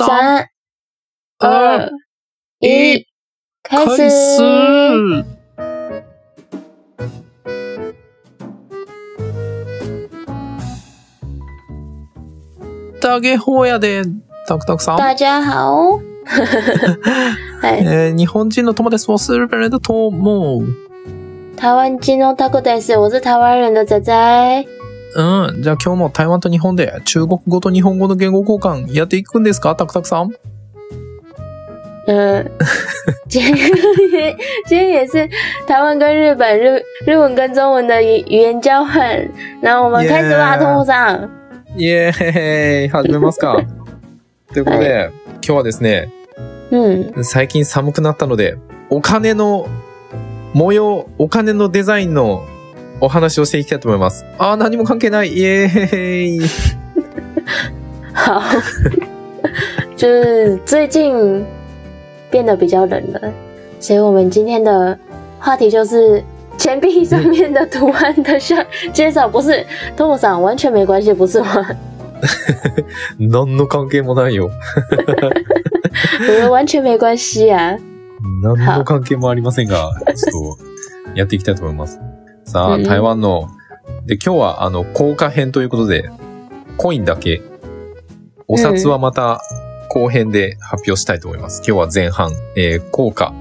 三、二、一，开始。大家好やで、タクタクさん。大家好。はい。えー日本人の友です。我是日本人的友。台湾金のタコです。我是台湾人的仔仔。うん。じゃあ今日も台湾と日本で中国語と日本語の言語交換やっていくんですか？タクタクさん。嗯，今天今天也是台湾跟日本日日文跟中文的语语言交换。然后我们开始吧，通木さん。イエーイ始めますか ということで、今日はですね、嗯，最近寒くなったので、お金の模様、お金のデザインのお話をしていきたいと思います。あー、何も関係ない。イエーイ好，就是最近变得比较冷了，所以我们今天的话题就是钱币上面的图案的像介绍，不是通木さん完全没关系，不是吗？何の関係もないよ。我觉得完全没关系啊。何の関係もありませんが、ちょっとやっていきたいと思います。さあ、うん。台湾の、で、今日はあの、効果編ということで、コインだけ、お札はまた後編で発表したいと思います。今日は前半、えー効果、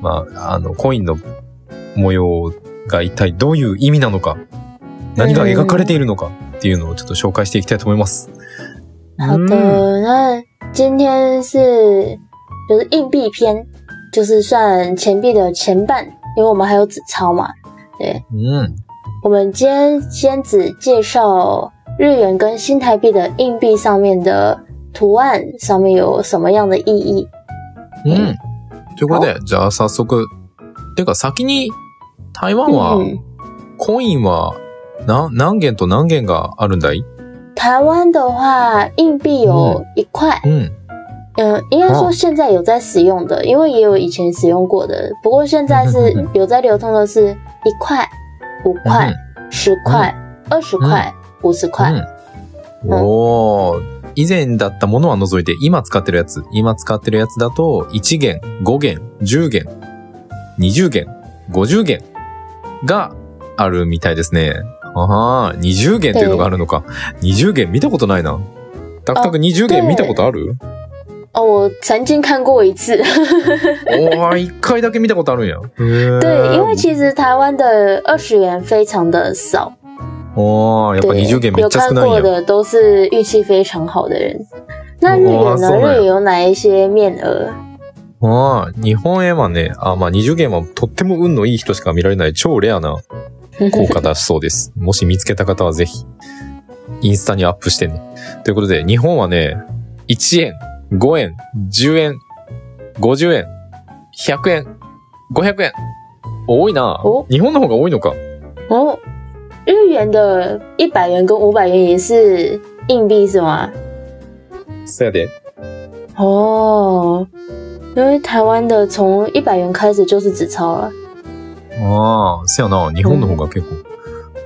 まあ、あの、コインの模様が一体どういう意味なのか、何が描かれているのかっていうのをちょっと紹介していきたいと思います。好的，嗯那今天是就是硬币篇，就是算钱币的前半，因为我们还有纸钞嘛。对，うん。我们今天先只介绍日元跟新台币的硬币上面的图案上面有什么样的意义？うん。ということで、じゃあ早速。てか先に、台湾は、嗯，コインはな何元と何元があるんだい？台湾的话，硬币有一块，うん。嗯、应该说哦现在有在使用的，因为也有以前使用过的，不过现在嗯是嗯 嗯有在流通的是一块、五块、十块、二十块、五十块。うん。おー。以前だったものは除いて、今使ってるやつ。今使ってるやつだと、1元、5元、10元、20元、50元があるみたいですね。ああ、20元っていうのがあるのか。20元見たことないな。タクタク20元見たことある？哦，我曾经看过一次。おー、一回だけ見たことあるんや。对，对因为其实台湾的二十元非常的少，おー、やっぱ对，20元めっ有ちゃ少ないんや。看过的都是运气非常好的人。那日元呢？日元有哪一些面额？ああ、日本円はね、あまあ20元はとっても運のいい人しか見られない超レアな 効果だそうです。もし見つけた方はぜひ、インスタにアップしてね。ということで、日本はね、1円、5円、10円、50円、100円、500円。多いなお？日本の方が多いのか。哦，日元的一百元跟五百元也是硬币是吗？そやで。哦，因为台湾的从一百元开始就是纸钞了，ああ、そやな。日本の方が結構、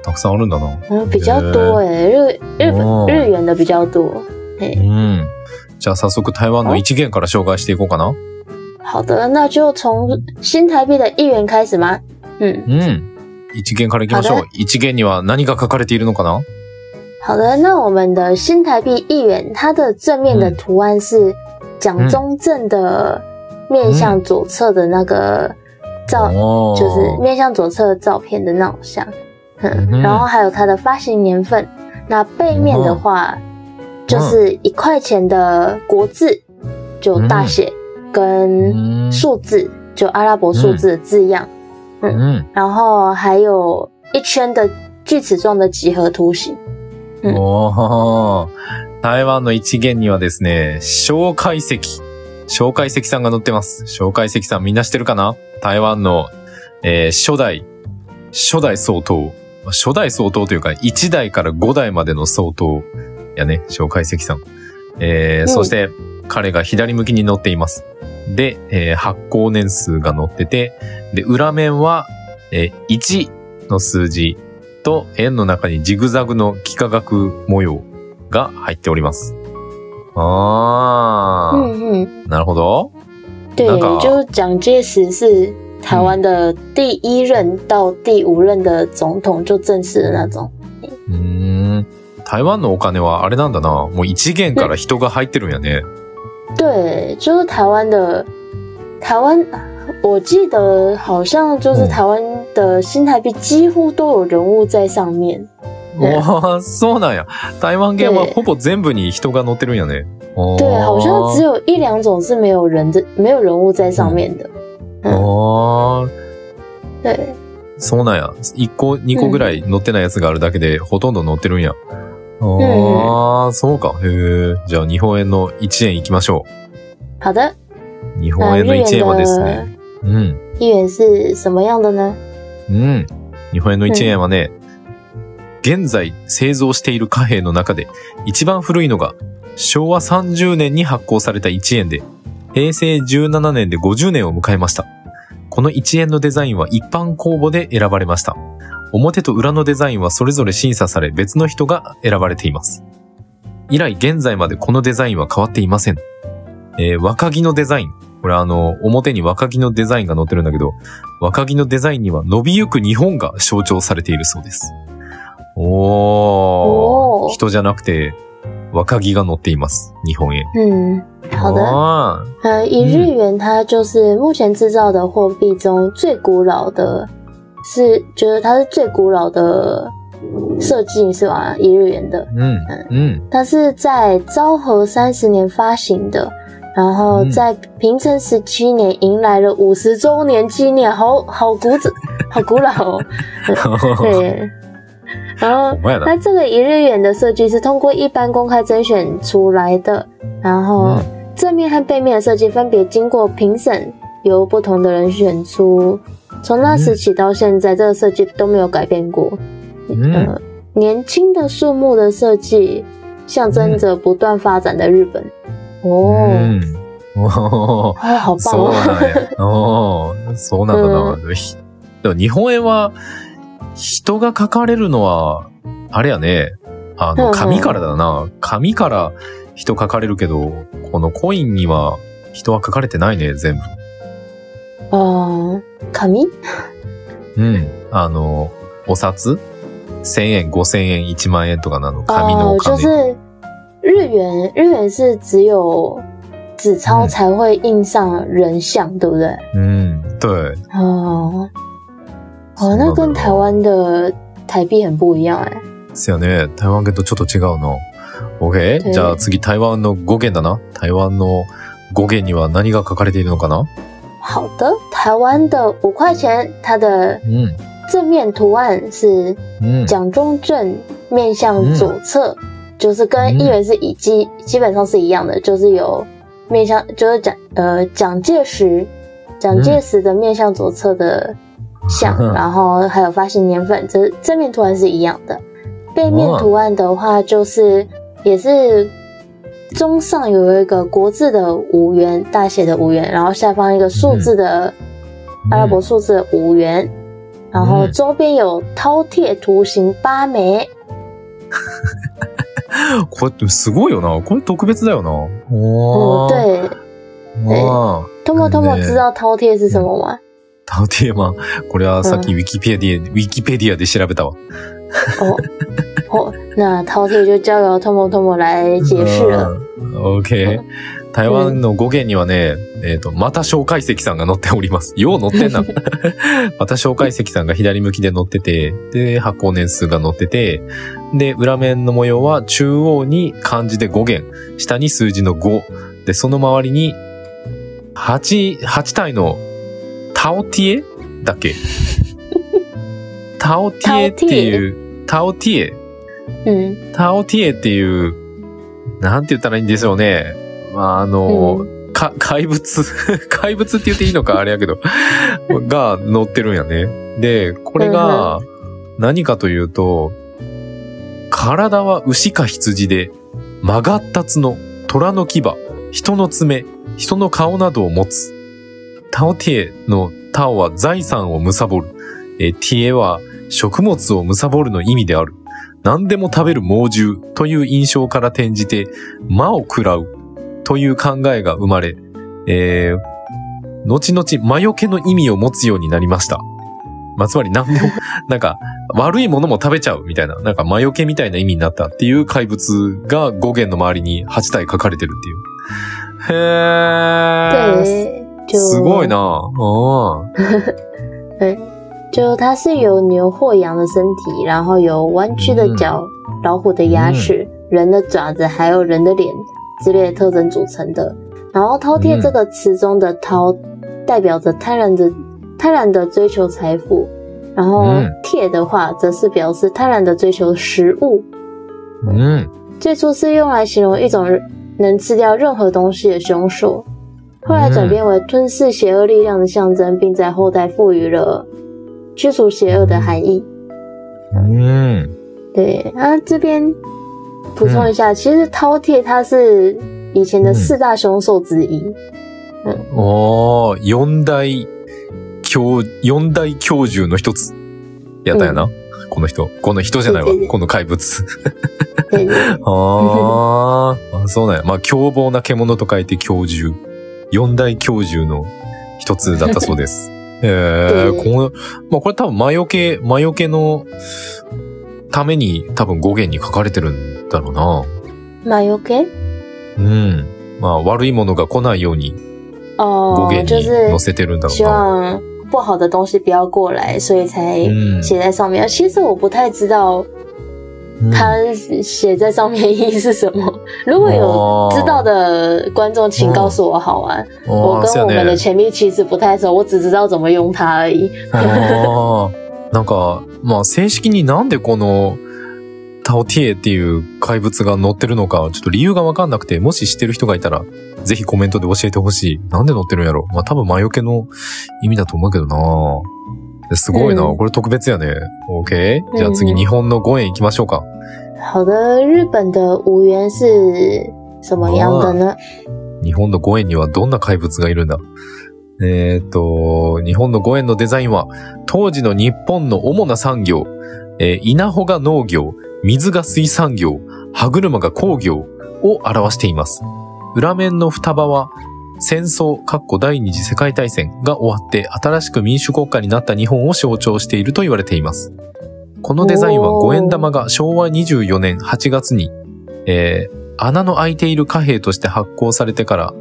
たくさんあるんだな。嗯，比较多诶，日日哦日元的比较多。嘿，うん。じゃあ早速台湾の1元から紹介していこうかな。好的，那就从新台币的一元开始吗？嗯，うん。一元からいきましょ好う。一元には何が書かれているのかな？好的，那我们的新台币一元，它的正面的嗯图案是蒋中正的面向左侧的那个照，哦就是面向左侧的照片的那种像，然后还有它的发行年份。那背面的话，就是一块钱的国字，就大写跟嗯数字，就阿拉伯数字的字样，うん。然后还有一圈的锯齿状的几何图形。うんおー台湾の一元にはですね、蒋介石。蒋介石さんが載ってます。蒋介石さんみんな知ってるかな？台湾の、えー初代、初代総統。初代総統というか、1代から5代までの総統やね、蒋介石さん。えーうんそして、彼が左向きに載っています。で、えー発行年数が載ってて、で、裏面は、えー1の数字と円の中にジグザグの幾何学模様が入っております。あうなるほど。对就是蒋介石是台湾的第一任到第五任的总统，就正式的那种。うーん。台湾のお金はあれなんだな。もう一元から人が入ってるんやね。对，就是台湾的台湾，我记得好像就是嗯台湾的新台币几乎都有人物在上面。对わあ、そうなんや。台湾元は对ほぼ全部に人が乗ってるんやね。对，好像只有一两种是没有人的，没有人物在上面的。あー对，そうなんや。1個、2個ぐらい乗ってないやつがあるだけで、ほとんど乗ってるんや。ああ、そうか。へえ。じゃあ、日本円の1円行きましょ好的。う。日那本円の日1円はですね。うん。是什么样的呢？うん。日本円の1円はね、現在製造している貨幣の中で一番古いのが昭和30年に発行された1円で、平成17年で50年を迎えました。この1円のデザインは一般公募で選ばれました。表と裏のデザインはそれぞれ審査され別の人が選ばれています。以来現在までこのデザインは変わっていません。えー若木のデザイン。これあの、表に若木のデザインが載ってるんだけど、若木のデザインには伸びゆく日本が象徴されているそうです。おー。おー人じゃなくて、若木が載っています。日本円。嗯，好的。あ呃，一日元它就是目前制造的货币中最古老的，是就是它是最古老的设计是吧？一日元的，ーうん。うん。它是在昭和三十年发行的，然后嗯在平成十七年迎来了五十周年纪念，好好古早，好古老哦。对，然后我也的那这个一日元的设计是通过一般公开甄选出来的，然后嗯正面和背面的设计分别经过评审，由不同的人选出。 从那时起到现在，这个设计都没有改变过。うん。呃，年轻的树木的设计象征着不断发展的日本。哦，うん。おー啊，好棒そう哦！なんや。おーそうなんだな。ひでも日本円は、人が書かれるのは、あれやね。あの、紙からだな。紙から人書かれるけど、このコインには人は書かれてないね、全部。啊，紙？うん。あの、お札 ?1000 円、5000円、1万円とかなの？紙のお哦，就金。是日元，日元是只有纸钞嗯才会印上人像，对不对？うん。对。哦，哦，那跟台湾的台币很不一样哎。ですよね。台湾元とちょっと違うの。OK? 对じゃあ次台湾の語源だな。台湾の語源には何が書かれているのかな？好的，台湾的五块钱，它的うん。正面图案是うん。蒋中正面向左侧，就是跟一元是以基基本上是一样的，就是有面向就是蒋呃蒋介石蒋介石的面向左侧的像，嗯然后还有发行年份，这正面图案是一样的。背面图案的话，就是也是 中上有一个国字的五元大写的五元，然后下方一个数字的阿拉伯数字的五元，然后嗯周边有饕餮图形八枚。これってすごいよな。これ特別だよな。嗯，おー。对，あー托莫托莫ね知道饕餮是什么吗？タウテーマ。これはさっきウィキペディア、ウィキペディアで調べたわ。哦哦，那饕餮就交由托莫托莫来解释了。うん。OK。台湾の語源にはね、えっ、と、また小解石さんが載っております。よう載ってんな。また小解石さんが左向きで載ってて、で、発行年数が載ってて、で、裏面の模様は中央に漢字で5元、下に数字の5、で、その周りに、8、8体のタオティエ？だっけ？タオティエっていう、タオティエ？嗯タオティエっていう、なんて言ったらいいんでしょうね。まあ、あの、嗯か、怪物？怪物って言っていいのかあれやけど、が乗ってるんやね。で、これが、何かというと、体は牛か羊で、曲がった角、虎の牙、人の爪、人の顔などを持つ。タオティエのタオは財産を貪る。えーティエは食物を貪るの意味である。何でも食べる猛獣という印象から転じて、魔を食らうという考えが生まれ、えー、後々魔除けの意味を持つようになりました。まあ、つまり何でも、なんか、悪いものも食べちゃうみたいな、なんか魔除けみたいな意味になったっていう怪物が5元の周りに8体書かれてるっていう。へー。对，就是ごいなあ对，就它是由牛或羊的身体，然后有弯曲的脚、老虎的牙齿、人的爪子，还有人的脸之类的特征组成的。然后饕餮这个词中的饕代表着贪婪的贪婪的追求财富，然后嗯餮的话则是表示贪婪的追求食物。嗯。最初是用来形容一种能吃掉任何东西的凶兽，后来转变为吞噬邪恶力量的象征，并在后代赋予了驱除邪恶的含义。うん。对，啊，这边补充一下，其实饕餮它是以前的四大凶兽之一。おー、四大教、四大教授の一。つ。やったやな、この人。この人じゃないわこの怪物。あーあ、そうなんや。まあ、凶暴な獣と書いて教授。四大教授の一。つだったそうです。えー、でこの、まあ、これ多分魔除け、魔除けのために多分語源に書かれてるんだろうな。马油给うん。まあ、悪いものが来ないように語哦，源に載せてるんだろ希うな。望不好的东西不要过来，所以才嗯写在上面。其实我不太知道うん它写在上面意义是什么？如果有知道的观众，请告诉我好吗？我跟我们的。前面其实不太熟，我只知道怎么用它而已。なんか、まあ正式になんでこのタオティエっていう怪物が乗ってるのか、ちょっと理由がわかんなくて、もし知ってる人がいたら、ぜひコメントで教えてほしい。なんで乗ってるんやろまあ多分魔除けの意味だと思うけどなすごいな、うんこれ特別やね。OK? じゃあ次うん日本の5円行きましょうか。好的，日本的五元是什么样的呢？日本の5円にはどんな怪物がいるんだ？えーっと、日本の5円のデザインは、当時の日本の主な産業、えー稲穂が農業、水が水産業、歯車が工業を表しています。裏面の双葉は、戦争、かっこ第二次世界大戦が終わって新しく民主国家になった日本を象徴していると言われています。このデザインはおー5円玉が昭和24年8月に、えー穴の開いている貨幣として発行されてから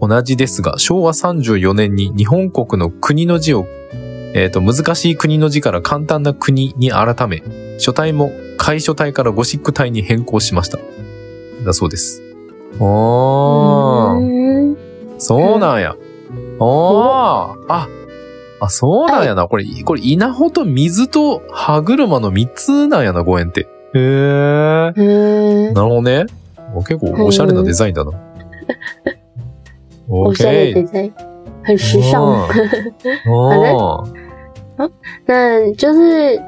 同じですが、昭和34年に日本国の国の字を、えっ、と、難しい国の字から簡単な国に改め、書体も楷書体からゴシック体に変更しました。だそうです。おー、嗯，そうなんや。おー、あ、あ、そうなんやな。これ、これ、稲穂と水と歯車の3つなんやな、5円って。へー。嗯，なるほどね。お結構おしゃれなデザインだな。我现在 OK 得在很时尚。哦 那就是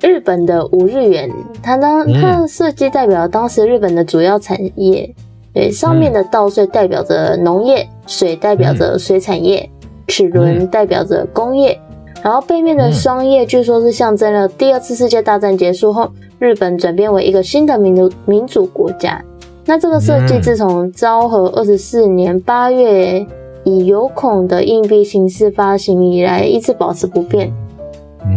日本的五日元，它当嗯它的设计代表当时日本的主要产业。对，上面的稻穗代表着农业，水代表着水产业，齿轮代表着工业。然后背面的双叶据说是象征了第二次世界大战结束后，日本转变为一个新的民族民主国家。那这个设计嗯自从昭和二十四年八月以有孔的硬币形式发行以来，一直保持不变。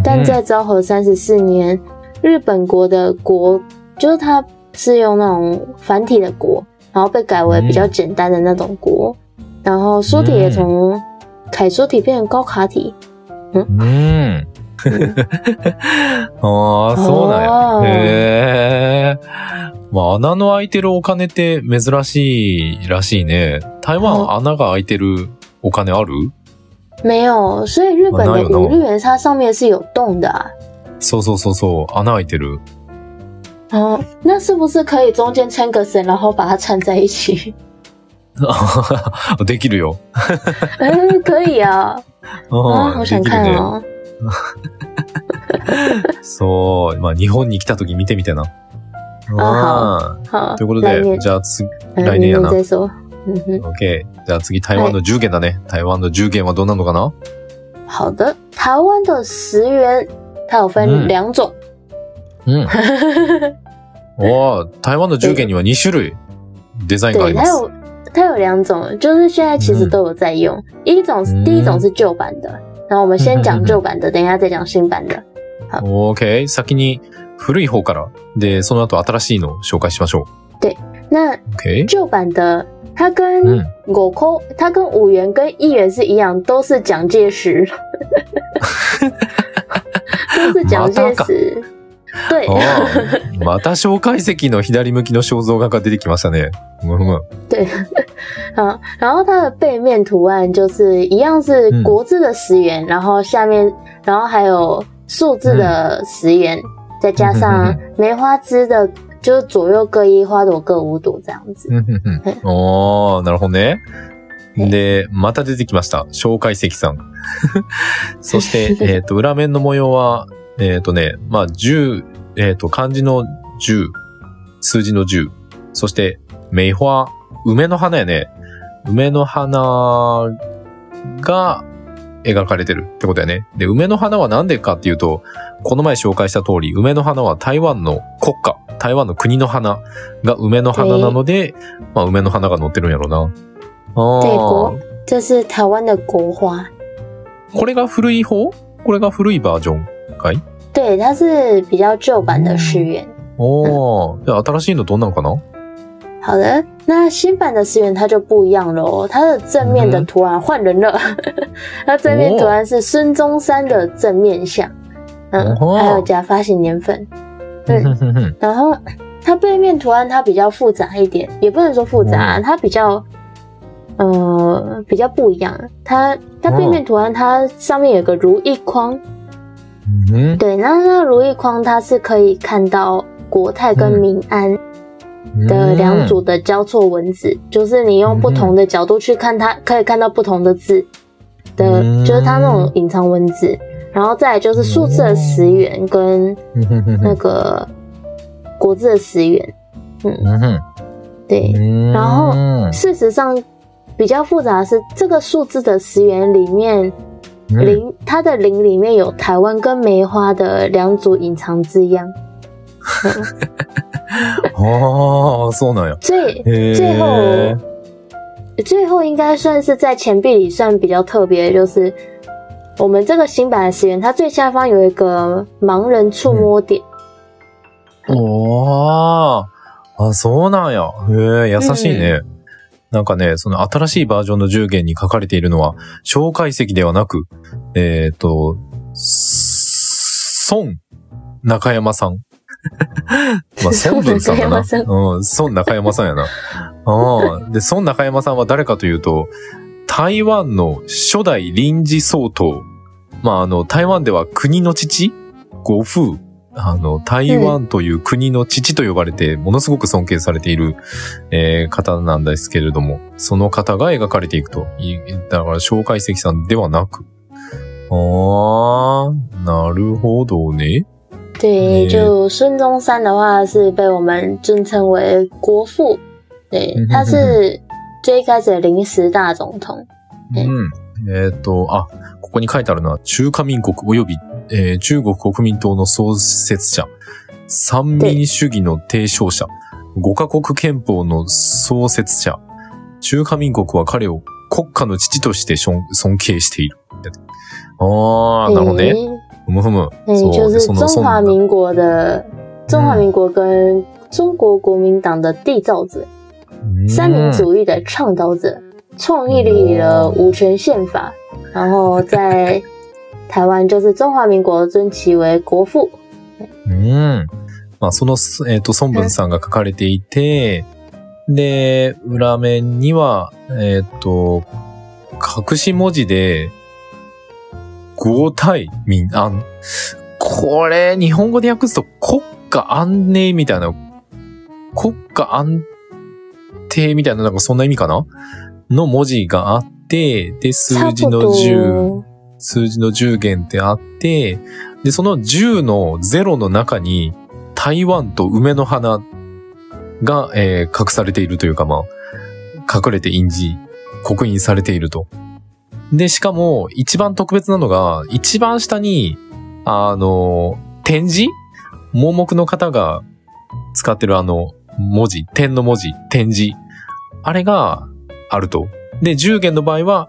但在昭和三十四年，日本国的国就是它是用那种繁体的国，然后被改为比较简单的那种国，然后书体也从楷书体变成高卡体。うん。ああ、そうなんや。へえ。まあ、穴の開いてるお金って珍しいらしいね。台湾穴が開いてるお金ある？没有，所以日本的哪有那种五日元它上面是有洞的、啊。そうそうそうそう。穴開いてる。哦，那是不是可以中间牵个绳，然后把它缠在一起？できるよ。嗯，可以啊。啊，好想。看哦。そう。まあ、日本に来た時見てみてな。あということで、じゃあ次、嗯来年やな OK。じゃあ次、台湾の10元だね。台湾の10元はどうなのかな？好的。台湾的十元，它有分嗯两种。うん。おー台湾の10元には2種類デザインがあ对，ります。它有它有两种，就是现在其实都有在用。一种是嗯第一种是旧版的，然后我们先讲旧版的，等一下再讲新版的。OK。先に古い方から。で、その後新しいのを紹介しましょう。那 OK。旧版的它跟嗯五扣，它跟五元跟一元是一样，都是蒋介石，都是蒋介石。对，ああまた小解析の左向きの肖像画が出てきましたね。对，好，然后它的背面图案就是一样是嗯国字的十元，然后下面，然后还有数字的十元，再加上梅花枝的，就是左右各一，花朵各五朵这样子。うんふんふんおー、なるほどね。で、また出てきました。小解析さん。そして、えっ、と、裏面の模様は、えっ、とね、まあ、10、えっ、と、漢字の10、数字の10、そして、梅花、梅の花やね。梅の花が描かれてるってことやね。で、梅の花はなんでかっていうと、この前紹介した通り、梅の花は台湾の国家、台湾の国の花が梅の花なので、まあ、梅の花が乗ってるんやろな。あ对あ国。这是台湾的国花，これが古い方？これが古いバージョンかい？对，它是比较旧版的十元。おー。で新しいのどんなんかな好的，那新版的十元它就不一样了哦，它的正面的图案换人了，它正面图案是孙中山的正面像，嗯，哦还有加发行年份，ふんふんふん然后它背面图案它比较复杂一点，也不能说复杂，嗯它比较呃比较不一样，它它背面图案它上面有个如意框， うん对，那那如意框它是可以看到国泰跟嗯民安。的两组的交错文字，就是你用不同的角度去看它，可以看到不同的字的，嗯就是它那種隐藏文字。然后再来就是数字的十元跟うんふんふんふん那个国字的十元，うんふん对。うん然后事实上比较复杂的是，这个数字的十元里面 うん零，它的零里面有台湾跟梅花的两组隐藏字样。ああ、そうなんや。最へ最后ー。最后应该算是在钱币里算比较特别的，就是我们这个新版的十元，它最下方有一个盲人触摸点。おー。あ、そうなんや。へえ、優しいね。 なんかね、その新しいバージョンの10元に書かれているのは、小解析ではなく、えっ、と、孫中山さん。まあ、孫文さんだな。孫中山さんうん、孫中山さんやな。ああ。で、孫中山さんは誰かというと、台湾の初代臨時総統。まあ、あの、台湾では国の父呉風。あの、台湾という国の父と呼ばれて、ものすごく尊敬されている、えー方なんですけれども、その方が描かれていくと。いだから、小解析さんではなく。あー、なるほどね。对，嗯就孙中山的话是被我们尊称为国父，对嗯，他是最一开始的临时大总统。えうん。えっ、と、あ、ここに書いてあるのは、中華民国及び、えー中国国民党の創設者、三民主義の提唱者、五カ国憲法の創設者、中華民国は彼を国家の父として尊尊敬している。ああ、なるほどね。诶ふむふむ。诶，そう就是中华民国的中华民国跟中国国民党的缔造者。うん三民主義的倡導者，創立了五權憲法，然後在台灣就是中華民國尊其為國父。うん。まあ、その、えっ、と、孫文さんが書かれていて、で、裏面には、えっ、と、隠し文字で、五体民安。これ、日本語で訳すと国家安寧みたいな、国家安定みたいな、なんかそんな意味かな？の文字があって、で、数字の10。数字の10元ってあって、で、その10の0の中に台湾と梅の花が、えー隠されているというか、まあ、隠れて印字、刻印されていると。で、しかも、一番特別なのが、一番下に、あの、点字？盲目の方が使ってるあの、文字、点の文字、点字。あれが、あると。で、10元の場合は、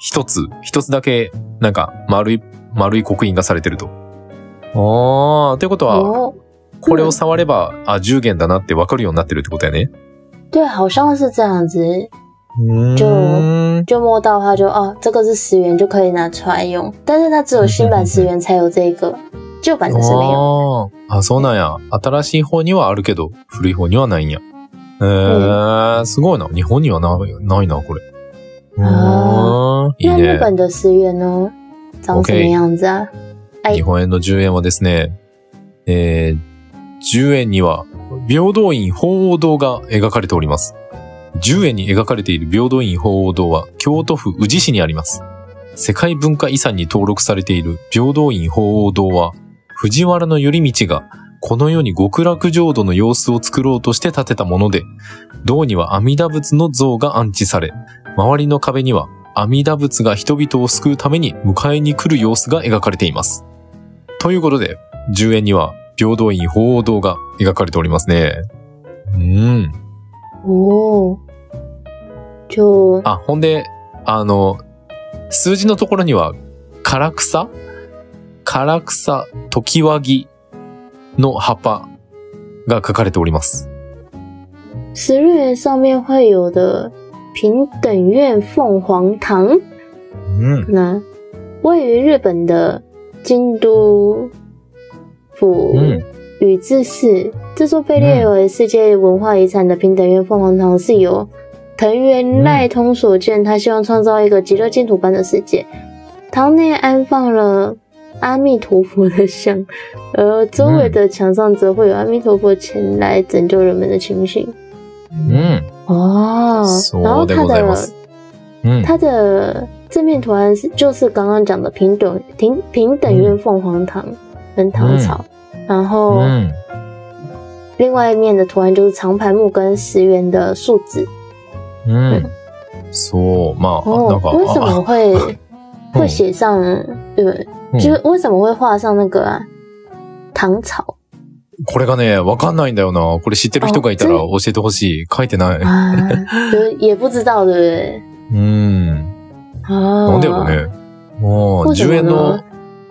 一つ、一つだけ、なんか、丸い、丸い刻印がされてると。ああ、ということは、哦，これを触れば、あ、10元だなってわかるようになってるってことやね。对，好像是这样子，就就摸到它就哦，这个是十元就可以拿出来用，但是它只有新版十元才有这个，旧版的是没有。あーあ、そうなんや。新しい方にはあるけど、古い方にはないんや。えー、すごいな。日本にはなないな、これ。あーいい那日ね。本的十元呢，长什么 OK 样子啊？はい日本円の10円はですね、えー、10円には、平等院鳳凰堂が描かれております。10円に描かれている平等院鳳凰堂は、京都府宇治市にあります。世界文化遺産に登録されている平等院鳳凰堂は、藤原頼道が、この世に極楽浄土の様子を作ろうとして建てたもので、銅には阿弥陀仏の像が安置され、周りの壁には阿弥陀仏が人々を救うために迎えに来る様子が描かれています。ということで、10円には平等院鳳凰堂が描かれておりますね。うん。哦，就あ、ほんで、あの、数字のところには、唐草？唐草、時和木の葉っぱが書かれております。十日元上面会有的平等院凤凰堂，うん。那位于日本的京都府うん。宇治市，这座被列为世界文化遗产的平等院凤凰堂是由藤原赖通所建，他希望创造一个极乐净土般的世界。堂内安放了阿弥陀佛的像，而周围的墙上则会有阿弥陀佛前来拯救人们的情形。うん。 哦，然后そうで它的ございます。うん。它的正面图案是就是刚刚讲的平等平平等院凤凰堂跟唐朝，然后うん。另外一面的图案就是长牌木跟十元的数字。うん。そう、まあ、な哦んか、，为什么あ会嗯会写上对，うん就是为什么会画上那个啊唐朝 これがね、わかんないんだよな。これ知ってる人がいたら教えてほしい。書いてない。啊？就是也不知道，对不对？うん。啊，なんでやろうね。もう、10为什么円の呢？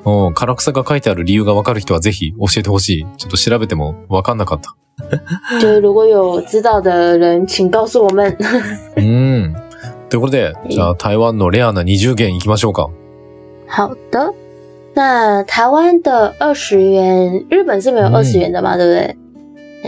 うん、唐草が書いてある理由がわかる人はぜひ教えてほしい。ちょっと調べてもわかんなかった。就是如果有知道的人，请告诉我们。うん。ということで、じゃあ台湾のレアな20元行きましょうか。好的，那台湾的二十元，日本是没有嗯二十元的嘛，对不对？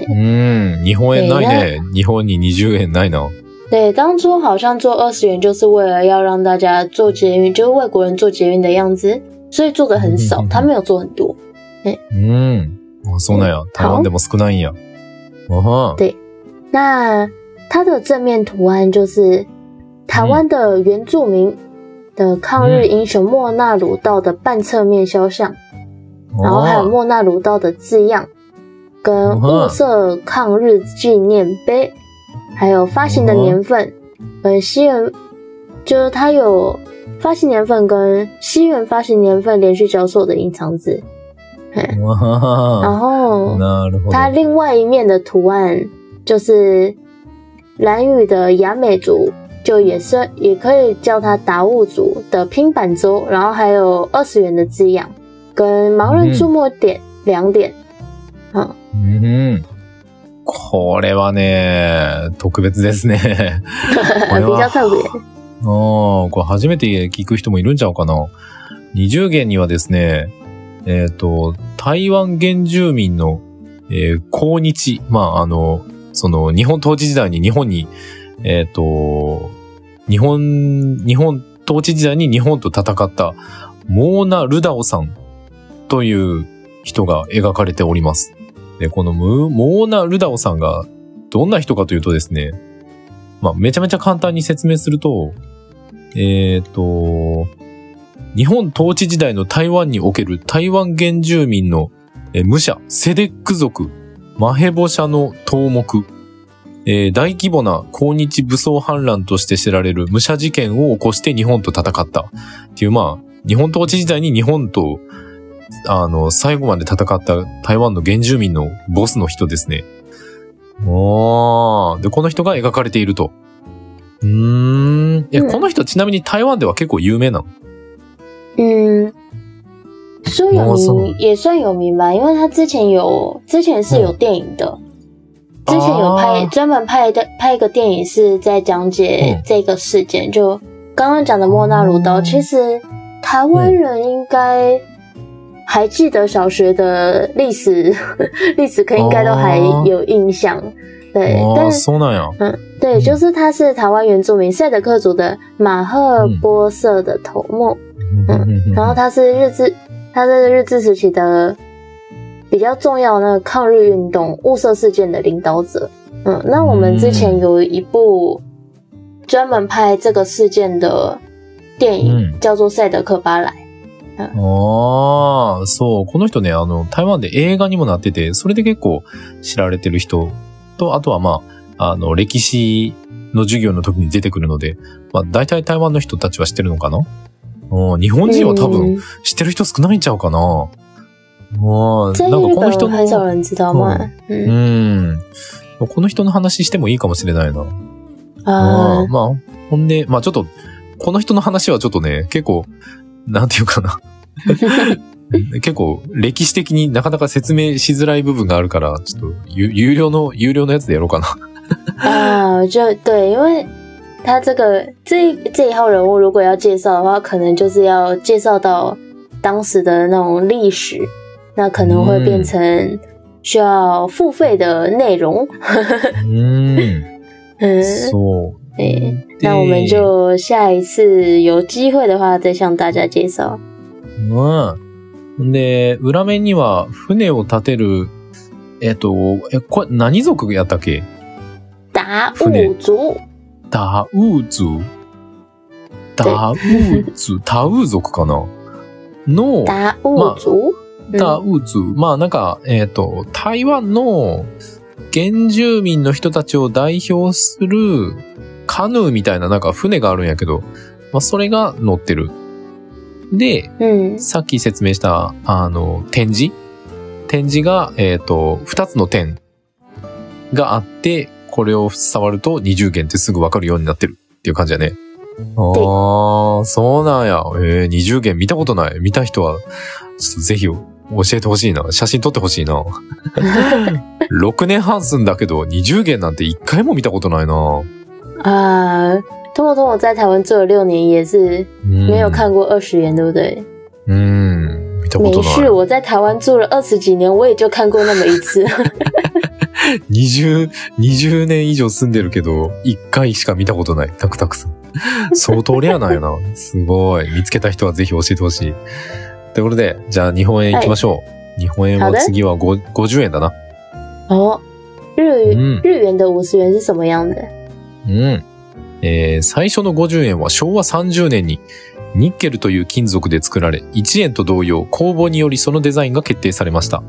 うん、日本円ないね。日本に20円ないな。对，当初好像做二十元就是为了要让大家做捷运，就是外国人做捷运的样子，所以做的很少嗯嗯嗯，他没有做很多。うん。あそうなんや。台湾でも少ないんや。あは。那它的正面图案就是台湾的原住民的抗日英雄莫纳鲁道的半侧面肖像，然后还有莫纳鲁道的字样，跟雾色抗日纪念碑，还有发行的年份，呃，西元就是它有发行年份跟西元发行年份连续交错的隐藏字，わは然后なるほど。它另外一面的图案就是蓝屿的雅美族， 就也是也可以叫它达悟族的拼板舟，然后还有二十元的字样，跟盲人注目点两点。うん。これはね、特別ですね。比は较特别。ああ、これ初めて聞く人もいるんちゃうかな。二重元にはですね、えっ、と、台湾原住民の、えー、抗日、まあ、あの、その、日本統治時代に日本に、えっ、と、日本、日本統治時代に日本と戦った、モーナ・ルダオさんという人が描かれております。で、このムモーナ・ルダオさんがどんな人かというとですね、まあ、めちゃめちゃ簡単に説明すると、えっ、と、日本統治時代の台湾における台湾原住民のえ武者、セデック族、マヘボ社の頭目、えー大規模な抗日武装反乱として知られる武者事件を起こして日本と戦ったっていう、まあ、日本統治時代に日本と、あの、最後まで戦った台湾の原住民のボスの人ですね。おー。で、この人が描かれていると。うーん。え、うんこの人ちなみに台湾では結構有名なの嗯，说有名也算有名吧，因为他之前有之前是有电影的，之前有拍哦专门拍的拍一个电影是在讲解嗯这个事件，就刚刚讲的莫纳鲁道，哦其实台湾人应该。还记得小学的历史，历史课应该都还有印象，对，ああ、但是そうなんや。嗯，对，嗯就是他是台湾原住民赛德克族的马赫波瑟的头目，然后他是日治，他是日治时期的 比较重要的那个抗日运动雾社事件的领导者。嗯，那我们之前有一部专门拍这个事件的电影，嗯叫做《赛德克巴莱》。ああ、そう。この人ね、あの、台湾で映画にもなってて、それで結構知られてる人と、あとはまあ、あの、歴史の授業の時に出てくるので、まあ、大体台湾の人たちは知ってるのかな？うん日本人は多分嗯知ってる人少ないんちゃうかな？うん在なんか日この人本很少の、人知道。この人の話してもいいかもしれないな。啊うんまあ、ほんで、まあちょっと、この人の話はちょっとね、結構、なんていうかな。結構、歴史的になかなか説明しづらい部分があるから、ちょっと、有有料の、有料のやつでやろうかな。啊，就对，因为他这个这一这一号人物，如果要介绍的话，可能就是要介绍到当时的那种历史，那可能会变成需要付费的内容。うん。嗯，そう。对，那我们就下一次有机会的话再向大家介绍。うん。で、裏面には、船を建てる、えっと、え、これ何族やったっけ？达船悟族，ダウーズダウーズタウー族かな？の、达悟族，ダ嗯ウーズ。まあなんか、えっ、と、台湾の原住民の人たちを代表するカヌーみたいななんか船があるんやけど、まあそれが乗ってる。で、嗯さっき説明した、あの、展示？展示が、えっ、と、二つの点があって、これを触ると二重弦ってすぐわかるようになってるっていう感じやね。ああ、そうなんや。えー、二重弦見たことない。見た人は、ちょっとぜひ教えてほしいな。写真撮ってほしいな。6年半住んだけど、二重弦なんて一回も見たことないな。啊，通通我在台湾住了六年，也是うん没有看过二十元，对不对？うん。見たこと没事，ない。我在台湾住了二十几年，我也就看过那么一次。20、20年以上住んでるけど、1回しか見たことない。タクタクさん。相当レアなんやな。すごい。見つけた人はぜひ教えてほしい。ということで、じゃあ日本円行きましょう。日本円は次は5 50円だな。哦，日元、嗯日元的五十元是什么样的？うん。えー最初の50円は昭和30年にニッケルという金属で作られ、1円と同様公募によりそのデザインが決定されました。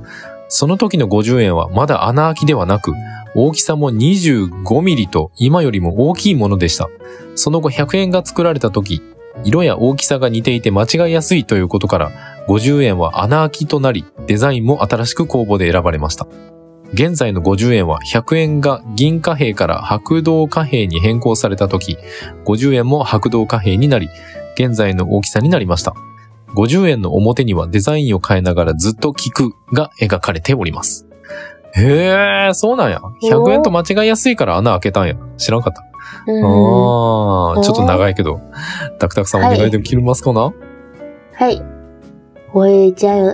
その時の50円はまだ穴開きではなく、大きさも25ミリと今よりも大きいものでした。その後100円が作られた時、色や大きさが似ていて間違いやすいということから、50円は穴開きとなり、デザインも新しく公募で選ばれました。現在の50円は100円が銀貨幣から白銅貨幣に変更された時、50円も白銅貨幣になり、現在の大きさになりました。50円の表にはデザインを変えながらずっと聞くが描かれております。へえ、そうなんや。100円と間違いやすいから穴開けたんや。知らんかった。嗯，ああ、ちょっと長いけど。タクタクさんお願いできますかな？嘿，我也加油。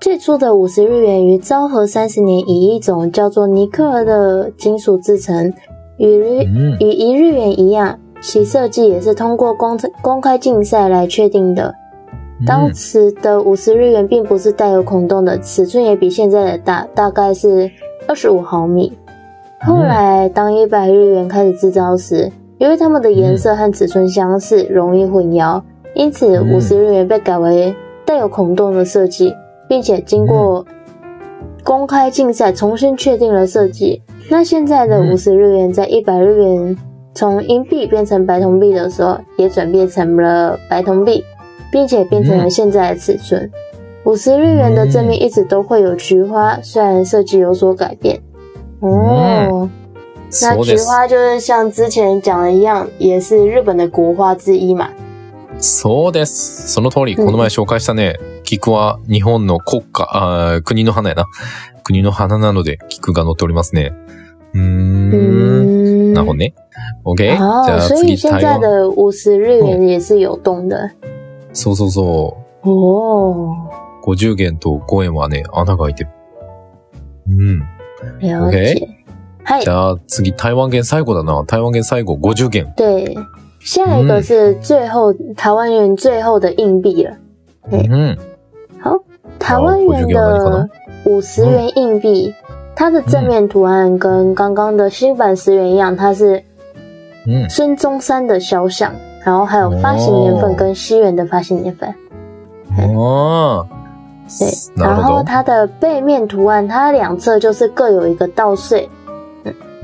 最初的五十日元于昭和三十年以一种叫做尼克尔的金属制成，与日。与一日元一样，其设计也是通过公公开竞赛来确定的。当时的五十日元并不是带有孔洞的，尺寸也比现在的大，大概是二十五毫米。后来，当一百日元开始制造时，因为它们的颜色和尺寸相似，容易混淆，因此嗯五十日元被改为带有孔洞的设计，并且经过公开竞赛重新确定了设计。那现在的嗯五十日元在一百日元从银币变成白铜币的时候，也转变成了白铜币，并且变成了现在的尺寸。五十日元的正面一直都会有菊花，虽然设计有所改变。哦， そうです。菊花就是像之前讲的一样，也是日本的国花之一嘛。 そうです。その通り、うんこの前紹介したね、菊は日本の国家、あー国の花やな。国の花なので、菊が乗っておりますね。うーん。嗯，なるほどね。OK? じゃ哦，あ所以次、现在台湾。的五十日元也是有动的そうそうそ哦。う。50元と5円はね、穴が開いてる。うん。了解。嗨じ，ゃあ次、台湾元最後だな。台湾元最後、50元。对，下一个是最后、台湾元最后的硬币了。对うん。台湾元的五十元硬币，它的正面图案跟刚刚的新版十元一样，它是うん。孙中山的肖像，然后还有发行年份跟西元的发行年份。あ对ー。，な然るほど。后它的背面图案，它两侧就是各有一个稻穗，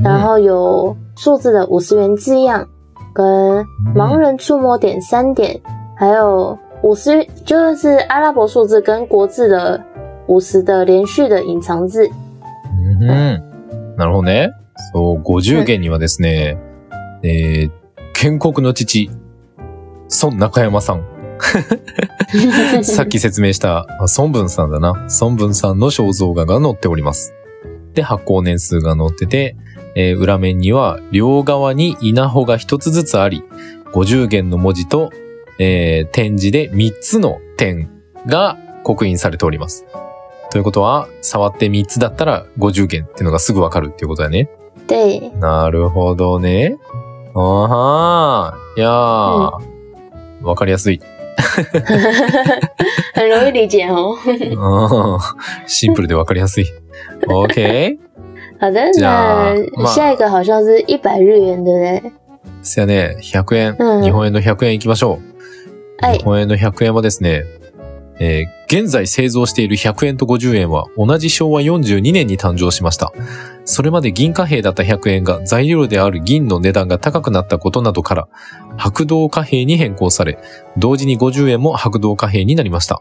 然后有数字的五十元字样， 跟盲人触摸点三点，还有五十就是阿拉伯数字跟国字的五十的连续的隐藏字。うん。なるほどね。そう、50元にはですね、えー、建国の父、孫中山さん。さっき説明した、あ孫文さんだな。孫文さんの肖像画が載っております。で、発行年数が載ってて、えー裏面には両側に稲穂が一つずつあり、50元の文字と、えー点字で3つの点が刻印されております。ということは、触って3つだったら50元っていうのがすぐわかるっていうことだね。对，なるほどね。あはー。いやー、わかりやすい。很容易理解哦。うんシンプルでわかりやすい。OK? 好的，这样嘛那下一个好像是一百日元，对不对？そやね、100円、うん日本円の100円いきましょう。哎日，本円の100円はですね、えー現在製造している100円と50円は同じ昭和42年に誕生しました。それまで銀貨幣だった100円が材料である銀の値段が高くなったことなどから、白銅貨幣に変更され、同時に50円も白銅貨幣になりました。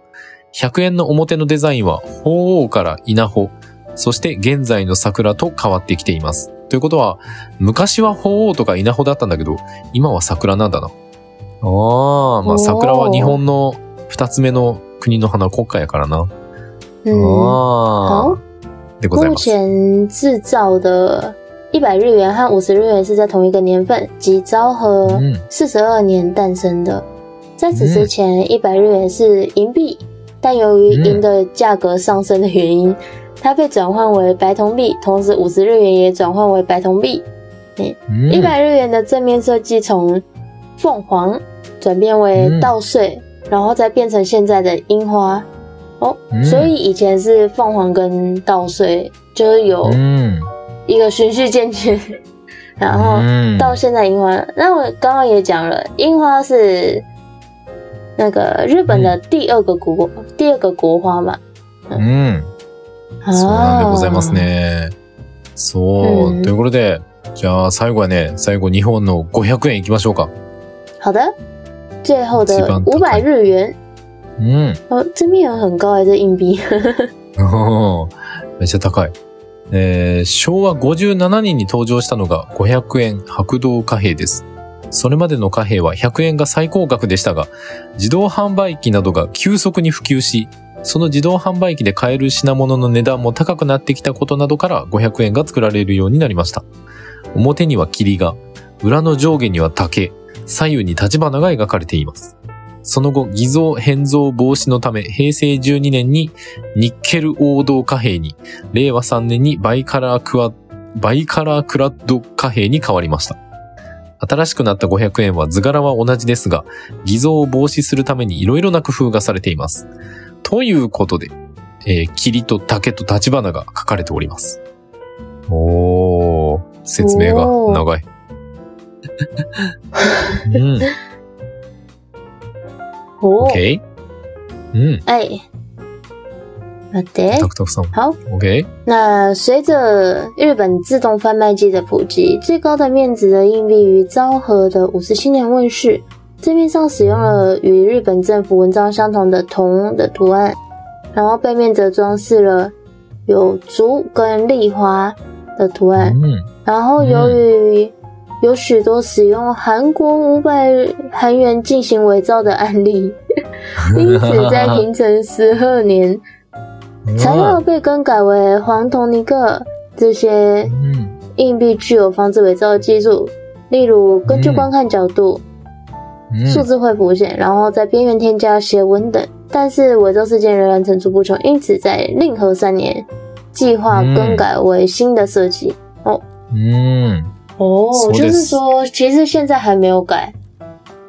100円の表のデザインは鳳凰から稲穂、そして現在の桜と変わってきています。ということは、昔は鳳凰とか稲穂だったんだけど、今は桜なんだな。ああ、まあ桜は日本の二つ目の国の花国家やからな。嗯，あ好あ。。でござい目ます。前制造的一百日元和五十日元是在同一个年份，即昭和うん。四十二年诞生的。在此之前，一百日元是银币，但由于银的价格上升的原因，它被转换为白铜币，同时五十日元也转换为白铜币。うん一百日元的正面设计从凤凰转变为稻穗，然后再变成现在的樱花。哦，嗯所以以前是凤凰跟稻穗，就是有うん。一个循序渐进，然后うん到现在樱花。那我刚刚也讲了，樱花是那个日本的第二个国、第二个国花嘛。うん。 そうなんでございますね。そう。うんということで、じゃあ最後はね、最後日本の500円いきましょうか。好的，最后的基本五百日元，うん。哦，这面额很高哎，这硬币。めっちゃ高い。えー昭和57年に登場したのが500円白銅貨幣です。それまでの貨幣は100円が最高額でしたが、自動販売機などが急速に普及し、その自動販売機で買える品物の値段も高くなってきたことなどから500円が作られるようになりました。表には桐が、裏の上下には竹、左右に橘が描かれています。その後、偽造変造防止のため、平成12年にニッケル黄銅貨幣に、令和3年にバイカラークワバイカラークラッド貨幣に変わりました。新しくなった500円は図柄は同じですが、偽造を防止するために色々な工夫がされています。ということで、えー霧と竹と立花が書かれております。おー、説明が長い。うん、哦，OK? うん、哎，待ってタ。クタクさん。好，OK? 那随着日本自动贩卖机的普及，最高的面值的硬币于昭和的五十七年问世。正面上使用了与日本政府文章相同的铜的图案，然后背面则装饰了有竹跟栗花， 的图案。うん。然后由于有许多使用韩国五百韩元进行伪造的案例，因此在平成十二年，材料被更改为黄铜尼克。这些うん。硬币具有防止伪造的技术，例如根据观看角度，うん 数字会浮现，然后在边缘添加斜纹等。但是伪造事件仍然层出不穷，因此在令和三年计划更改为新的设计。うん。哦，そうです就是说，其实现在还没有改。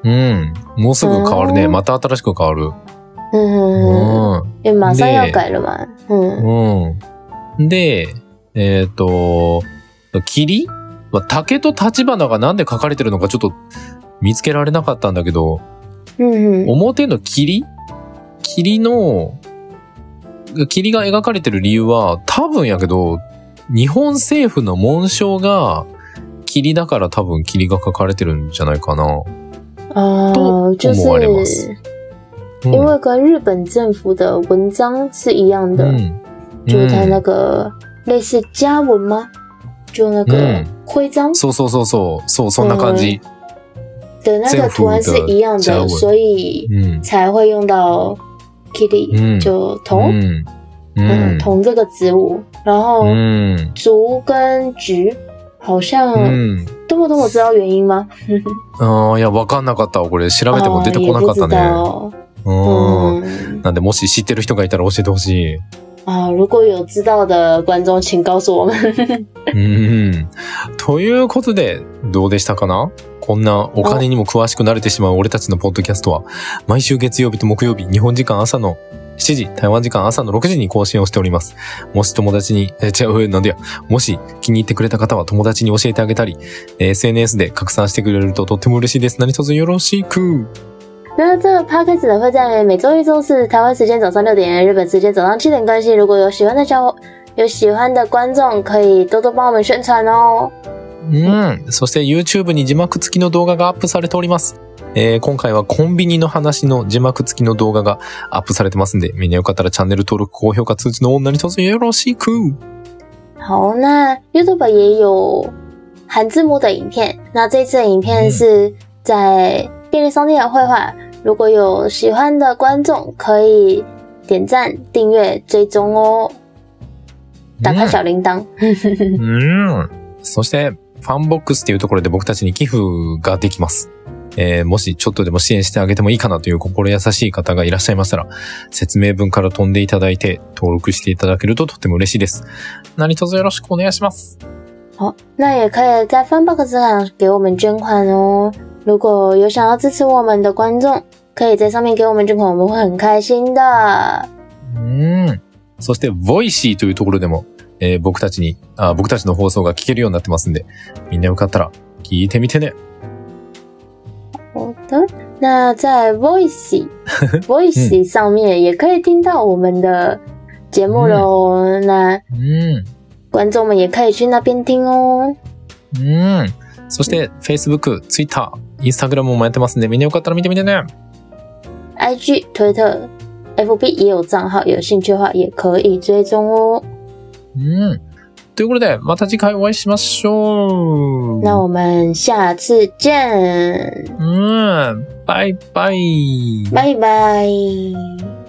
うん。もうすぐ変わるね。うんまた新しく変わる。嗯，う也马上要改了嘛。嗯ん。うん。で、えっ、と、霧まあ竹と立花がなんで書かれてるのかちょっと見つけられなかったんだけど、嗯表の霧？霧の、霧が描かれてる理由は多分やけど、日本政府の紋章が霧だから多分霧が書かれてるんじゃないかな。哦，就思われます。因为跟日本政府的文章是一样的，うん。就是它那个类似家文吗？就那个嗯徽章？そうそうそうそう、そう、そんな感じ。的那个图案是一样的，所以うん。才会用到 kitty，嗯就う铜，ん。嗯，铜这个植物，然后うん。竹跟菊好像うん。东不东我知道原因吗？ああ、いや、わかんなかったわ。これ調べても出てこなかったね。ん。嗯なんで、もし知ってる人がいたら教えてほしい。啊，如果有知道的观众，请告诉我们。うん。ということで、どうでしたかな？こんなお金にも詳しくなれてしまう俺たちのポッドキャストは、毎週月曜日と木曜日、日本時間朝の7時、台湾時間朝の6時に更新をしております。もし友達に、え、違う、なんでや、もし気に入ってくれた方は友達に教えてあげたり、え SNS で拡散してくれるととっても嬉しいです。何卒よろしく。那这个 podcast 会在每周一、周四台湾时间早上六点，日本时间早上七点更新。如果有喜欢的小有喜欢的观众，可以多多帮我们宣传哦。うん。そして YouTube に字幕付きの動画がアップされております。えー今回はコンビニの話の字幕付きの動画がアップされてますんで、みんなよかったらチャンネル登録、高評価、通知のオン何卒よろしく。好，那 YouTube 也有含字幕的影片。那这次的影片是在便利商店的会话。如果有喜欢的观众，可以点赞、订阅、追踪哦，打开小铃铛。うん。そして、ファンボックスっていうところで僕たちに寄付ができます。えーもしちょっとでも支援してあげてもいいかなという心優しい方がいらっしゃいましたら、説明文から飛んでいただいて登録していただけるととっても嬉しいです。何卒よろしくお願いします。好，那也可以在 Fanbox 上给我们捐款哦。如果有想要支持我们的观众，可以在上面给我们捐款，我们会很开心的。うん。そして、ボイシーというところでも、えー僕たちにあ、僕たちの放送が聞けるようになってますんで、みんなよかったら聞いてみてね。好的，那在 Voicy Voicy 上面也可以听到我们的节目喽。那うん。观众们也可以去那边听哦。うん。そして、Facebook、Twitter、Instagram もやってますんで、みんなよかったら見てみてね。IG、推特、FB 也有账号，有兴趣的话也可以追踪哦。うん。ということで、また次回お会いしましょう。那我们下次见，うん。バイバイ。拜拜。